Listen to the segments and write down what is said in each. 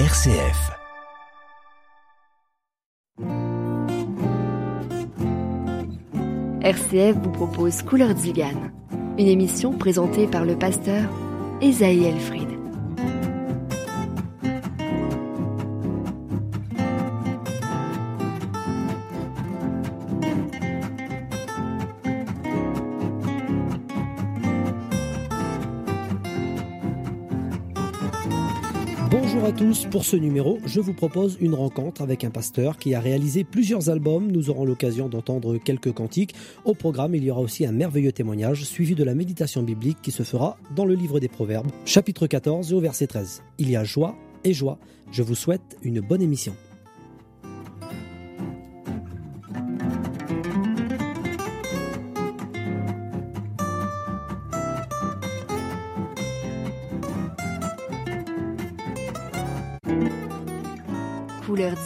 RCF. RCF vous propose Couleur Zigane, une émission présentée par le pasteur Esaïe Elfried. Tous, pour ce numéro, je vous propose une rencontre avec un pasteur qui a réalisé plusieurs albums. Nous aurons l'occasion d'entendre quelques cantiques. Au programme, il y aura aussi un merveilleux témoignage suivi de la méditation biblique qui se fera dans le livre des Proverbes, chapitre 14 au verset 13. Il y a joie et joie. Je vous souhaite une bonne émission.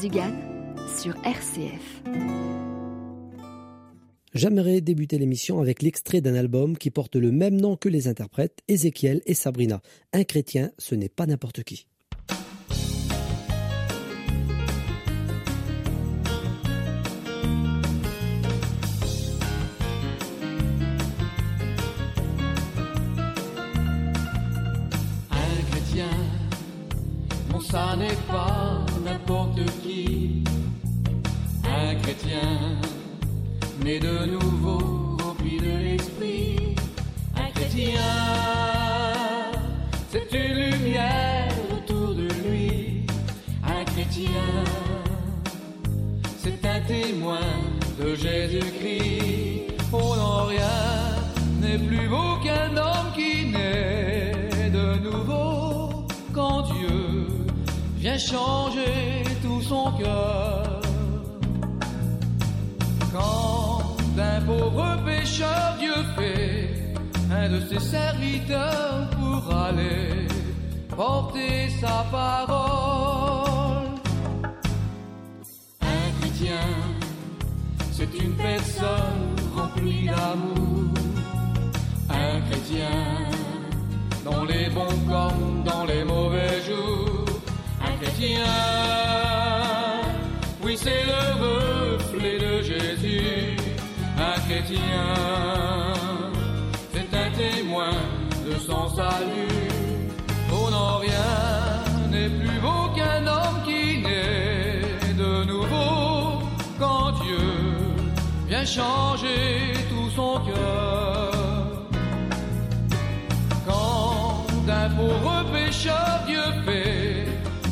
Zigane sur RCF. J'aimerais débuter l'émission avec l'extrait d'un album qui porte le même nom que les interprètes, Ézéchiel et Sabrina. Un chrétien, ce n'est pas n'importe qui. Un chrétien, non ça n'est pas chrétien, né de nouveau, rempli de l'esprit. Un chrétien, c'est une lumière autour de lui. Un chrétien, c'est un témoin de Jésus-Christ. Oh non, rien n'est plus beau qu'un homme qui naît de nouveau quand Dieu vient changer tout son cœur. Pauvre pécheur Dieu fait un de ses serviteurs pour aller porter sa parole. Un chrétien, c'est une personne remplie d'amour. Un chrétien, dans les bons changer tout son cœur. Quand d'un pauvre pécheur Dieu fait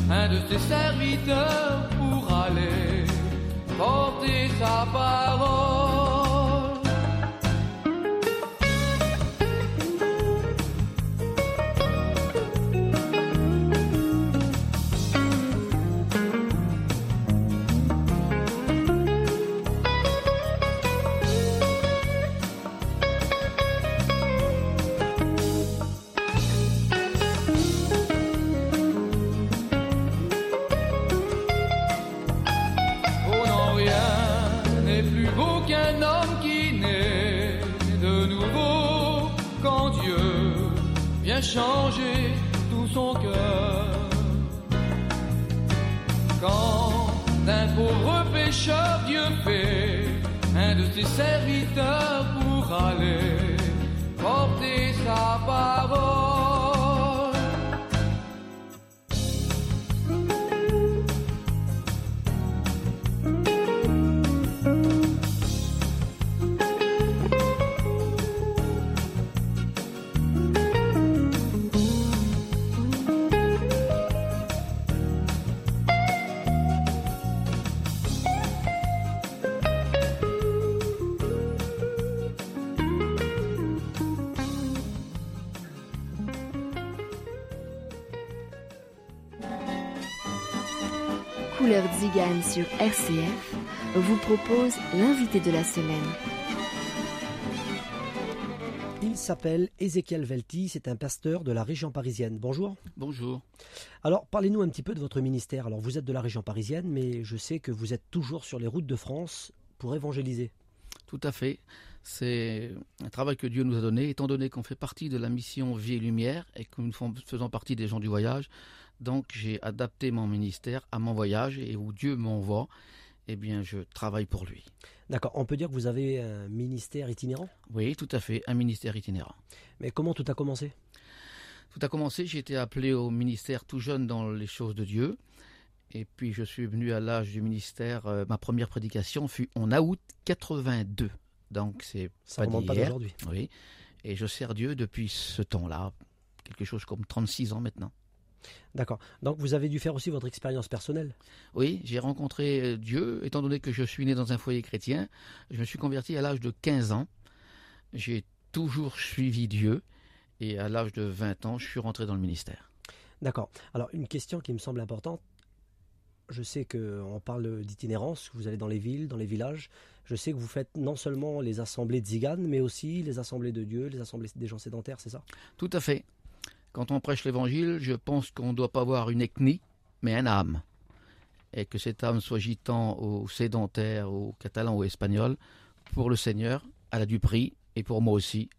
un de ses serviteurs pour aller porter sa parole. Zigane sur RCF vous propose l'invité de la semaine. Il s'appelle Ézéchiel Velti, c'est un pasteur de la région parisienne. Bonjour. Bonjour. Alors, parlez-nous un petit peu de votre ministère. Alors, vous êtes de la région parisienne, mais je sais que vous êtes toujours sur les routes de France pour évangéliser. Tout à fait. C'est un travail que Dieu nous a donné, étant donné qu'on fait partie de la mission Vie et Lumière et que nous faisons partie des gens du voyage. Donc j'ai adapté mon ministère à mon voyage et où Dieu m'envoie, eh bien je travaille pour lui. D'accord, on peut dire que vous avez un ministère itinérant? Oui, tout à fait, un ministère itinérant. Mais comment tout a commencé? Tout a commencé, j'ai été appelé au ministère tout jeune dans les choses de Dieu. Et puis je suis venu à l'âge du ministère, euh, ma première prédication fut en août 82. Donc c'est ça pas pas d'aujourd'hui. Oui. Et je sers Dieu depuis ce temps-là, quelque chose comme 36 ans maintenant. D'accord. Donc vous avez dû faire aussi votre expérience personnelle Oui, j'ai rencontré euh, Dieu, étant donné que je suis né dans un foyer chrétien. Je me suis converti à l'âge de 15 ans. J'ai toujours suivi Dieu et à l'âge de 20 ans, je suis rentré dans le ministère. D'accord. Alors une question qui me semble importante, je sais qu'on parle d'itinérance, vous allez dans les villes, dans les villages. Je sais que vous faites non seulement les assemblées de Zigane, mais aussi les assemblées de Dieu, les assemblées des gens sédentaires, c'est ça? Tout à fait. Quand on prêche l'évangile, je pense qu'on ne doit pas avoir une ethnie, mais un âme. Et que cette âme soit gitan ou sédentaire ou catalan ou espagnol, pour le Seigneur, elle a du prix, et pour moi aussi.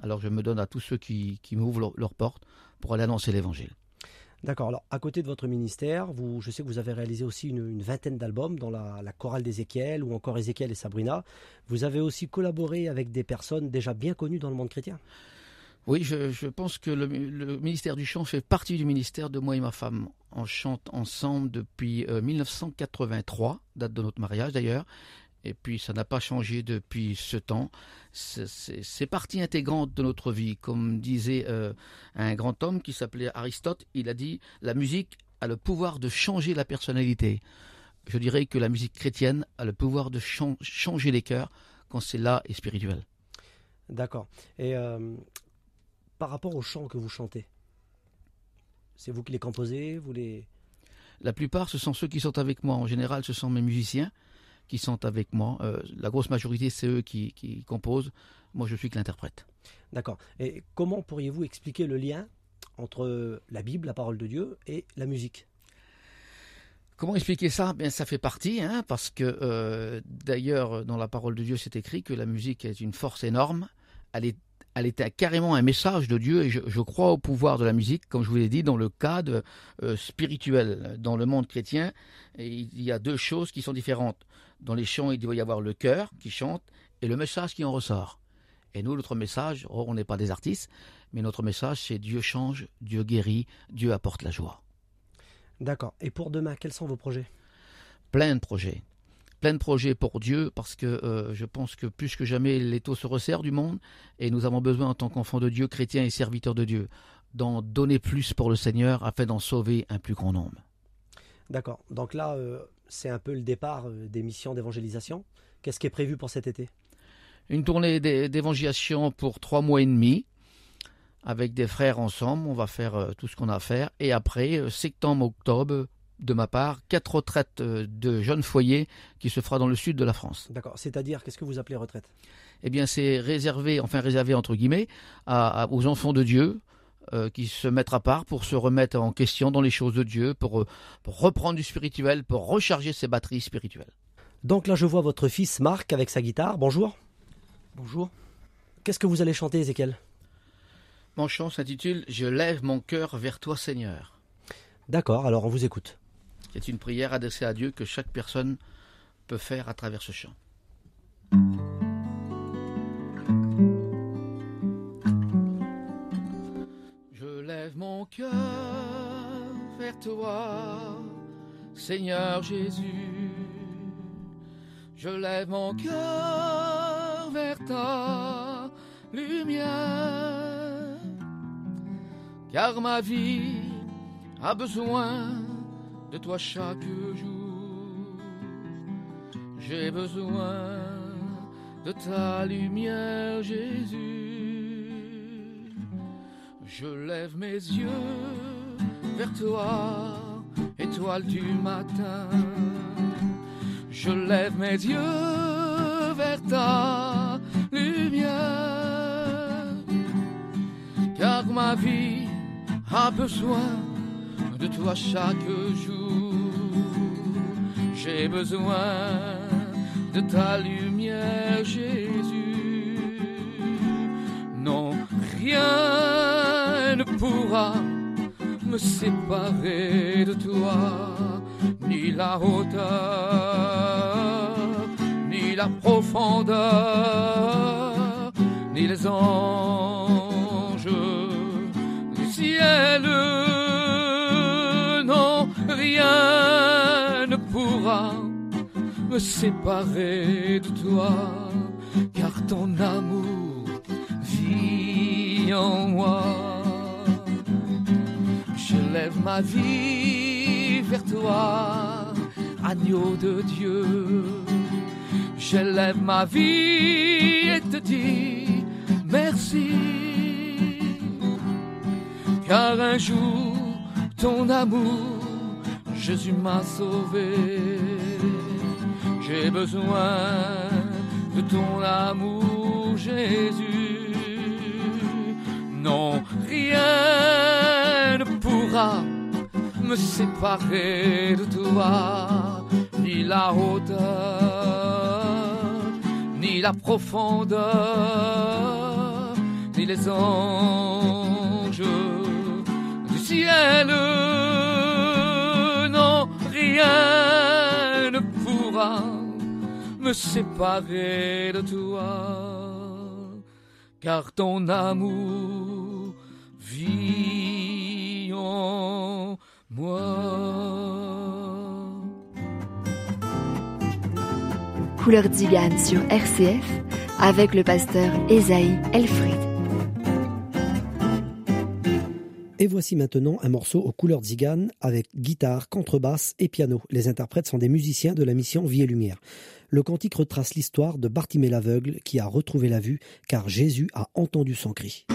Alors je me donne à tous ceux qui, m'ouvrent leurs portes pour aller annoncer l'évangile. D'accord. Alors, à côté de votre ministère, je sais que vous avez réalisé aussi une, vingtaine d'albums dans la, chorale d'Ézéchiel ou encore Ézéchiel et Sabrina. Vous avez aussi collaboré avec des personnes déjà bien connues dans le monde chrétien. Oui, je, pense que le, ministère du chant fait partie du ministère de moi et ma femme. On chante ensemble depuis 1983, euh, date de notre mariage d'ailleurs, et puis ça n'a pas changé depuis ce temps. C'est partie intégrante de notre vie. Comme disait euh, un grand homme qui s'appelait Aristote, il a dit la musique a le pouvoir de changer la personnalité. Je dirais que la musique chrétienne a le pouvoir de changer les cœurs quand c'est là et spirituel. D'accord. Et euh, par rapport aux chants que vous chantez, c'est vous qui les composez, vous les La plupart, ce sont ceux qui sont avec moi. En général, ce sont mes musiciens qui sont avec moi. Euh, la grosse majorité, c'est eux qui, composent. Moi, je suis que l'interprète. D'accord. Et comment pourriez-vous expliquer le lien entre la Bible, la parole de Dieu, et la musique? Comment expliquer ça? Bien, ça fait partie, hein, parce que euh, d'ailleurs, dans la parole de Dieu, c'est écrit que la musique est une force énorme. Elle est elle était carrément un message de Dieu et je, crois au pouvoir de la musique, comme je vous l'ai dit, dans le cadre euh, spirituel. Dans le monde chrétien, il y a deux choses qui sont différentes. Dans les chants, il doit y avoir le cœur qui chante et le message qui en ressort. Et nous, notre message, oh, on n'est pas des artistes, mais notre message, c'est Dieu change, Dieu guérit, Dieu apporte la joie. D'accord. Et pour demain, quels sont vos projets? Plein de projets plein de projets pour Dieu parce que euh, je pense que plus que jamais les taux se resserrent du monde et nous avons besoin en tant qu'enfants de Dieu, chrétiens et serviteurs de Dieu, d'en donner plus pour le Seigneur afin d'en sauver un plus grand nombre. D'accord. Donc là, euh, c'est un peu le départ euh, des missions d'évangélisation. Qu'est-ce qui est prévu pour cet été? Une tournée d'évangélisation pour trois mois et demi avec des frères ensemble. On va faire tout ce qu'on a à faire. Et après, septembre, octobre, de ma part, quatre retraites euh, de jeunes foyers qui se fera dans le sud de la France. D'accord. C'est-à-dire, qu'est-ce que vous appelez retraite? Eh bien, c'est réservé, enfin réservé entre guillemets, aux enfants de Dieu. Euh, qui se mettent à part pour se remettre en question dans les choses de Dieu, pour, euh, pour reprendre du spirituel, pour recharger ses batteries spirituelles. Donc là, je vois votre fils Marc avec sa guitare. Bonjour. Bonjour. Qu'est-ce que vous allez chanter, Ezekiel Mon chant s'intitule Je lève mon cœur vers toi, Seigneur. D'accord, alors on vous écoute qui est une prière adressée à Dieu que chaque personne peut faire à travers ce chant. Je lève mon cœur vers toi, Seigneur Jésus. Je lève mon cœur vers ta lumière, car ma vie a besoin de toi chaque jour. J'ai besoin de ta lumière, Jésus. Je lève mes yeux vers toi, étoile du matin. Je lève mes yeux vers ta lumière, car ma vie a besoin de toi chaque jour. J'ai besoin de ta lumière, Jésus. rien ne pourra me séparer de toi, ni la hauteur, ni la profondeur, ni les anges du ciel. Me séparer de toi, car ton amour vit en moi. Je lève ma vie vers toi, agneau de Dieu. Je lève ma vie et te dis merci. Car un jour, ton amour, Jésus m'a sauvé. J'ai besoin de ton amour, Jésus. Non, rien ne pourra me séparer de toi, ni la hauteur, ni la profondeur, ni les anges du ciel. Rien ne pourra me séparer de toi, car ton amour vit en moi. Couleur Zigane sur RCF avec le pasteur Esaïe Elfried. Et voici maintenant un morceau aux couleurs zigane avec guitare, contrebasse et piano. Les interprètes sont des musiciens de la mission Vie et Lumière. Le cantique retrace l'histoire de Bartimée l'aveugle qui a retrouvé la vue car Jésus a entendu son cri.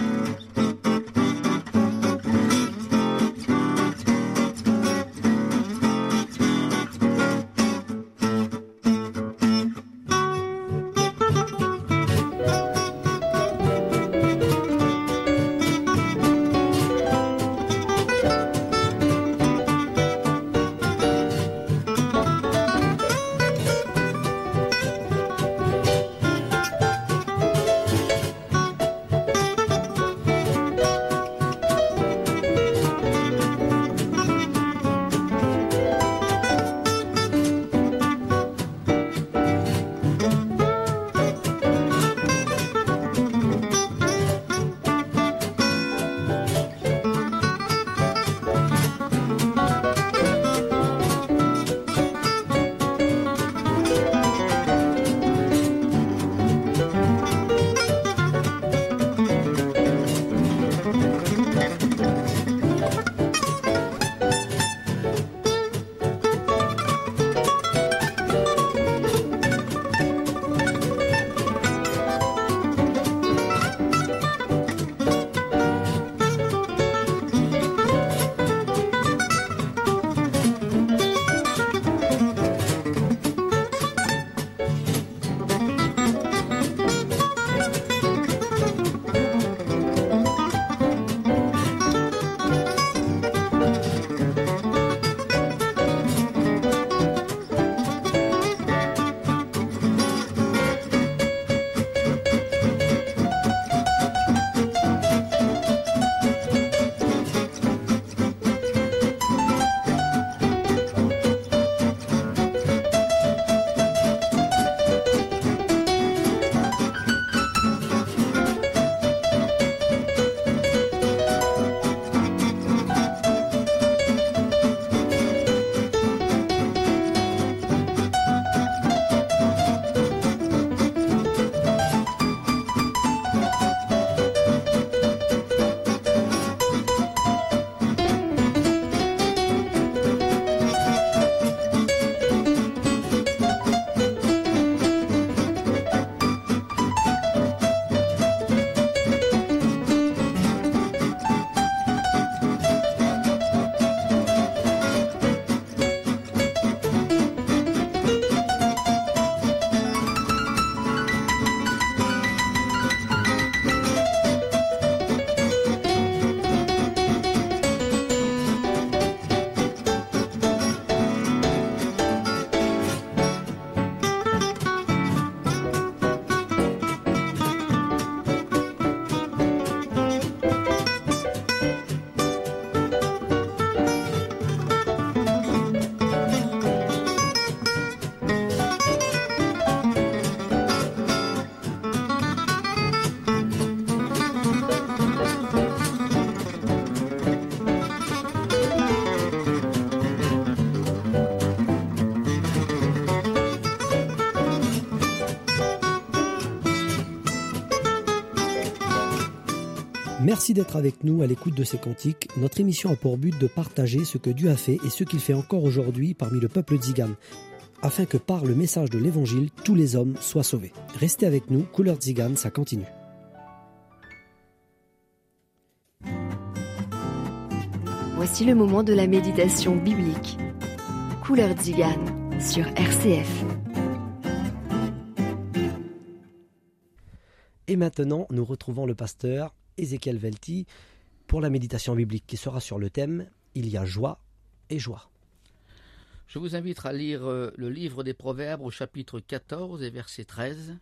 Merci d'être avec nous à l'écoute de ces cantiques. Notre émission a pour but de partager ce que Dieu a fait et ce qu'il fait encore aujourd'hui parmi le peuple tzigane, afin que par le message de l'évangile, tous les hommes soient sauvés. Restez avec nous, couleur tzigane, ça continue. Voici le moment de la méditation biblique. Couleur tzigane sur RCF. Et maintenant, nous retrouvons le pasteur Ézéchiel Velti pour la méditation biblique qui sera sur le thème Il y a joie et joie. Je vous invite à lire euh, le livre des Proverbes au chapitre 14 et verset 13,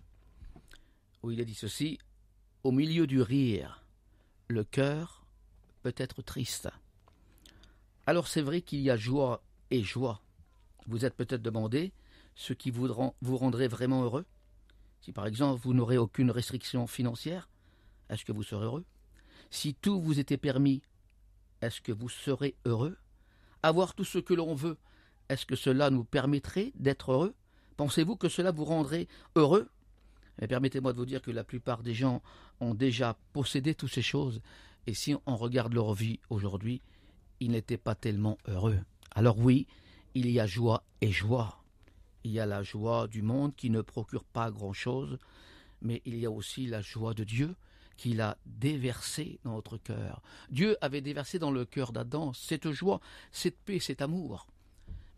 où il est dit ceci Au milieu du rire, le cœur peut être triste. Alors c'est vrai qu'il y a joie et joie. Vous êtes peut-être demandé ce qui vous rendrait vraiment heureux. Si par exemple vous n'aurez aucune restriction financière, est-ce que vous serez heureux? Si tout vous était permis, est-ce que vous serez heureux? Avoir tout ce que l'on veut, est-ce que cela nous permettrait d'être heureux? Pensez-vous que cela vous rendrait heureux? Permettez-moi de vous dire que la plupart des gens ont déjà possédé toutes ces choses, et si on regarde leur vie aujourd'hui, ils n'étaient pas tellement heureux. Alors oui, il y a joie et joie. Il y a la joie du monde qui ne procure pas grand-chose, mais il y a aussi la joie de Dieu qu'il a déversé dans notre cœur. Dieu avait déversé dans le cœur d'Adam cette joie, cette paix, cet amour.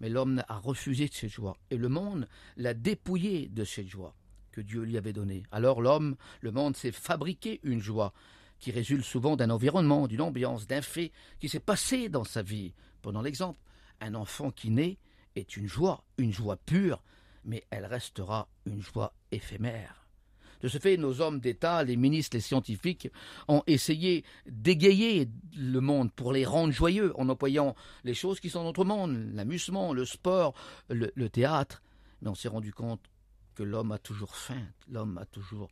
Mais l'homme a refusé de cette joie, et le monde l'a dépouillé de cette joie que Dieu lui avait donnée. Alors l'homme, le monde s'est fabriqué une joie qui résulte souvent d'un environnement, d'une ambiance, d'un fait qui s'est passé dans sa vie. Prenons l'exemple, un enfant qui naît est une joie, une joie pure, mais elle restera une joie éphémère. De ce fait, nos hommes d'État, les ministres, les scientifiques ont essayé d'égayer le monde pour les rendre joyeux en employant les choses qui sont dans notre monde, l'amusement, le sport, le, théâtre. Mais on s'est rendu compte que l'homme a toujours faim, l'homme a toujours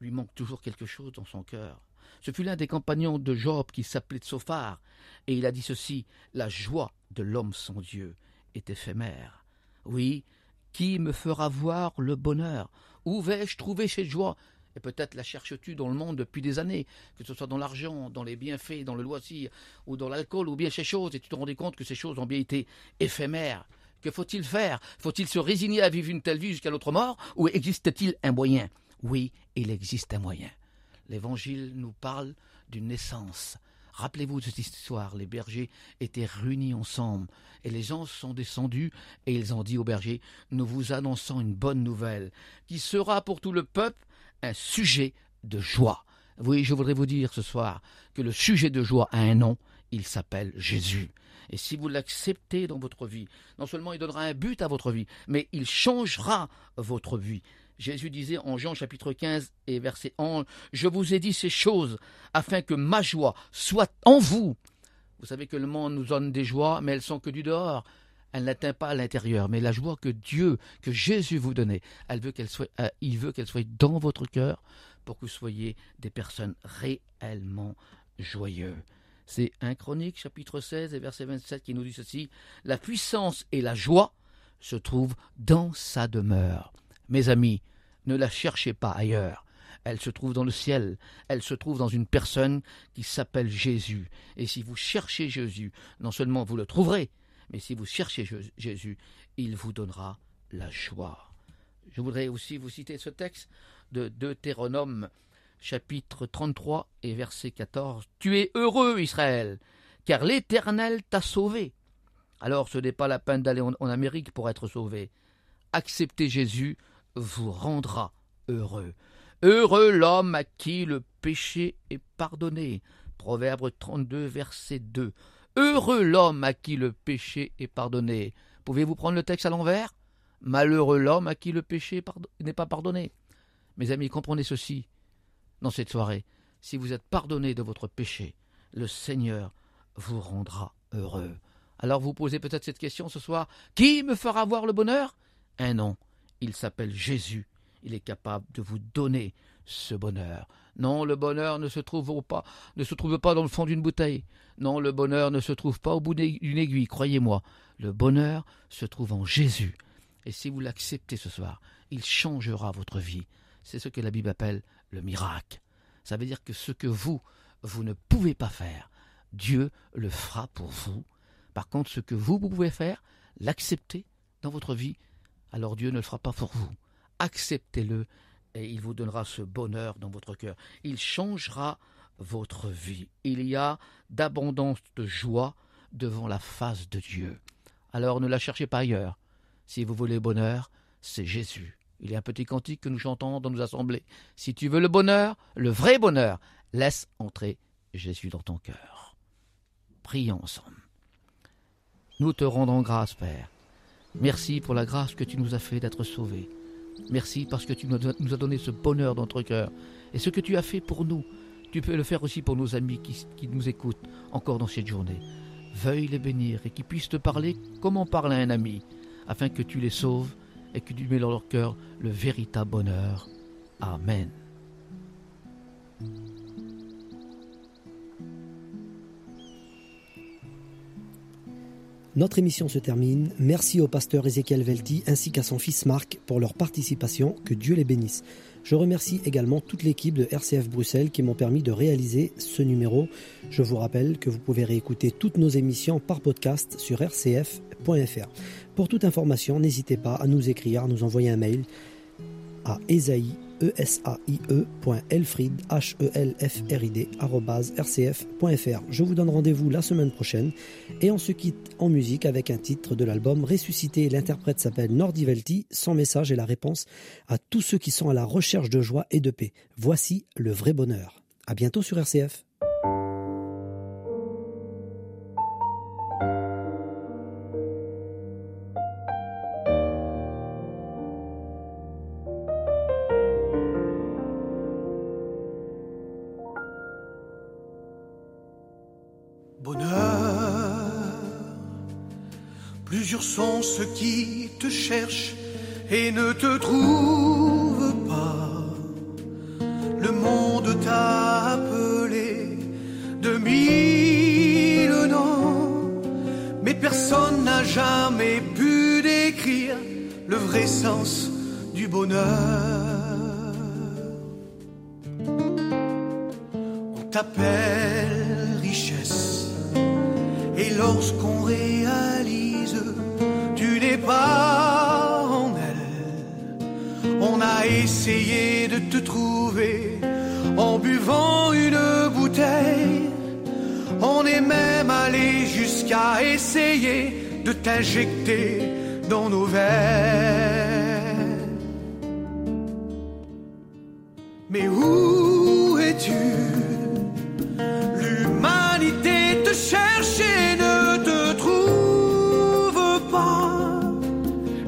lui manque toujours quelque chose dans son cœur. Ce fut l'un des compagnons de Job qui s'appelait Tsophar, et il a dit ceci La joie de l'homme sans Dieu est éphémère. Oui, qui me fera voir le bonheur? Où vais-je trouver cette joie? Et peut-être la cherches-tu dans le monde depuis des années, que ce soit dans l'argent, dans les bienfaits, dans le loisir, ou dans l'alcool, ou bien ces choses, et tu te rendais compte que ces choses ont bien été éphémères. Que faut-il faire? Faut-il se résigner à vivre une telle vie jusqu'à notre mort, ou existe-t-il un moyen? Oui, il existe un moyen. L'Évangile nous parle d'une naissance, Rappelez-vous de cette histoire, les bergers étaient réunis ensemble, et les gens sont descendus, et ils ont dit aux bergers, nous vous annonçons une bonne nouvelle, qui sera pour tout le peuple un sujet de joie. Oui, je voudrais vous dire ce soir que le sujet de joie a un nom, il s'appelle Jésus. Et si vous l'acceptez dans votre vie, non seulement il donnera un but à votre vie, mais il changera votre vie. Jésus disait en Jean chapitre 15 et verset 11, Je vous ai dit ces choses afin que ma joie soit en vous. Vous savez que le monde nous donne des joies, mais elles sont que du dehors. Elle n'atteint pas l'intérieur. Mais la joie que Dieu, que Jésus vous donnait, euh, il veut qu'elle soit dans votre cœur pour que vous soyez des personnes réellement joyeuses. C'est un Chronique chapitre 16 et verset 27 qui nous dit ceci. La puissance et la joie se trouvent dans sa demeure. Mes amis, ne la cherchez pas ailleurs. Elle se trouve dans le ciel, elle se trouve dans une personne qui s'appelle Jésus. Et si vous cherchez Jésus, non seulement vous le trouverez, mais si vous cherchez Jésus, il vous donnera la joie. Je voudrais aussi vous citer ce texte de Deutéronome chapitre 33 et verset 14. Tu es heureux, Israël, car l'Éternel t'a sauvé. Alors ce n'est pas la peine d'aller en, Amérique pour être sauvé. Acceptez Jésus vous rendra heureux. Heureux l'homme à qui le péché est pardonné. Proverbe 32, verset 2. Heureux l'homme à qui le péché est pardonné. Pouvez-vous prendre le texte à l'envers? Malheureux l'homme à qui le péché n'est pas pardonné. Mes amis, comprenez ceci. Dans cette soirée, si vous êtes pardonné de votre péché, le Seigneur vous rendra heureux. Alors vous posez peut-être cette question ce soir. Qui me fera voir le bonheur? Un nom il s'appelle Jésus. Il est capable de vous donner ce bonheur. Non, le bonheur ne se trouve pas, ne se trouve pas dans le fond d'une bouteille. Non, le bonheur ne se trouve pas au bout d'une aiguille, croyez-moi. Le bonheur se trouve en Jésus. Et si vous l'acceptez ce soir, il changera votre vie. C'est ce que la Bible appelle le miracle. Ça veut dire que ce que vous, vous ne pouvez pas faire, Dieu le fera pour vous. Par contre, ce que vous, vous pouvez faire, l'accepter dans votre vie, alors Dieu ne le fera pas pour vous. Acceptez-le et il vous donnera ce bonheur dans votre cœur. Il changera votre vie. Il y a d'abondance de joie devant la face de Dieu. Alors ne la cherchez pas ailleurs. Si vous voulez le bonheur, c'est Jésus. Il y a un petit cantique que nous chantons dans nos assemblées. Si tu veux le bonheur, le vrai bonheur, laisse entrer Jésus dans ton cœur. Prions ensemble. Nous te rendons grâce, Père. Merci pour la grâce que tu nous as fait d'être sauvés. Merci parce que tu nous as donné ce bonheur dans notre cœur. Et ce que tu as fait pour nous, tu peux le faire aussi pour nos amis qui, nous écoutent encore dans cette journée. Veuille les bénir et qu'ils puissent te parler comme on parle à un ami, afin que tu les sauves et que tu mets dans leur cœur le véritable bonheur. Amen. Notre émission se termine. Merci au pasteur Ezekiel Velti ainsi qu'à son fils Marc pour leur participation. Que Dieu les bénisse. Je remercie également toute l'équipe de RCF Bruxelles qui m'ont permis de réaliser ce numéro. Je vous rappelle que vous pouvez réécouter toutes nos émissions par podcast sur rcf.fr. Pour toute information, n'hésitez pas à nous écrire, à nous envoyer un mail à esaïe esaie.elfrid, h e. Je vous donne rendez-vous la semaine prochaine et on se quitte en musique avec un titre de l'album Ressuscité. L'interprète s'appelle Nordivelti. Son message est la réponse à tous ceux qui sont à la recherche de joie et de paix. Voici le vrai bonheur. À bientôt sur RCF. Qui te cherchent et ne te trouvent pas. Le monde t'a appelé de mille noms, mais personne n'a jamais pu décrire le vrai sens du bonheur. On t'appelle richesse, et lorsqu'on réalise essayé de te trouver en buvant une bouteille. On est même allé jusqu'à essayer de t'injecter dans nos veines. Mais où es-tu? L'humanité te cherche et ne te trouve pas.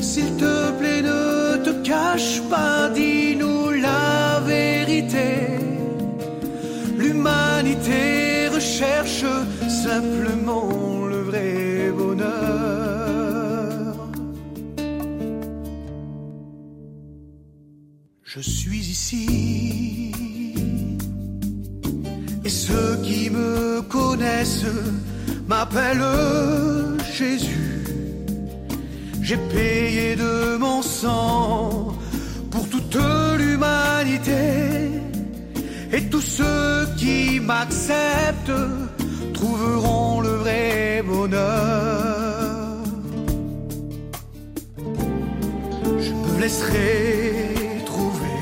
S'il te plaît, ne te cache pas, Recherche simplement le vrai bonheur. Je suis ici. Et ceux qui me connaissent m'appellent Jésus. J'ai payé de mon sang pour toute l'humanité. Et tous ceux qui m'acceptent trouveront le vrai bonheur. Je me laisserai trouver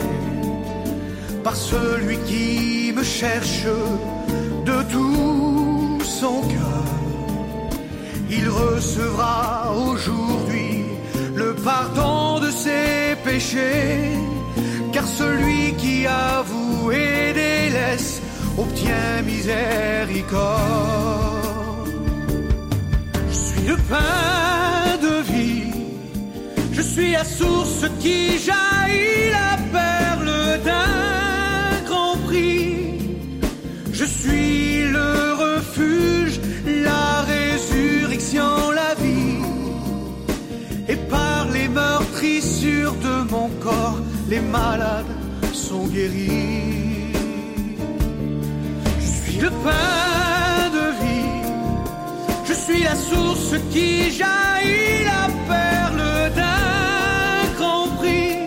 par celui qui me cherche de tout son cœur. Il recevra aujourd'hui le pardon de ses péchés, car celui qui et délaisse obtient miséricorde. Je suis le pain de vie, je suis la source qui jaillit la perle d'un grand prix. Je suis le refuge, la résurrection, la vie. Et par les meurtrissures de mon corps, les malades sont guéris de pain de vie. Je suis la source qui jaillit la perle d'un grand prix.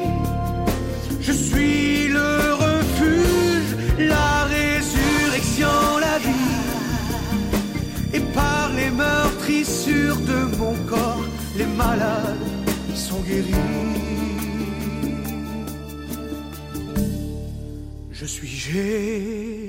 Je suis le refuge, la résurrection, la vie. Et par les meurtrissures de mon corps, les malades sont guéris. Je suis Jésus.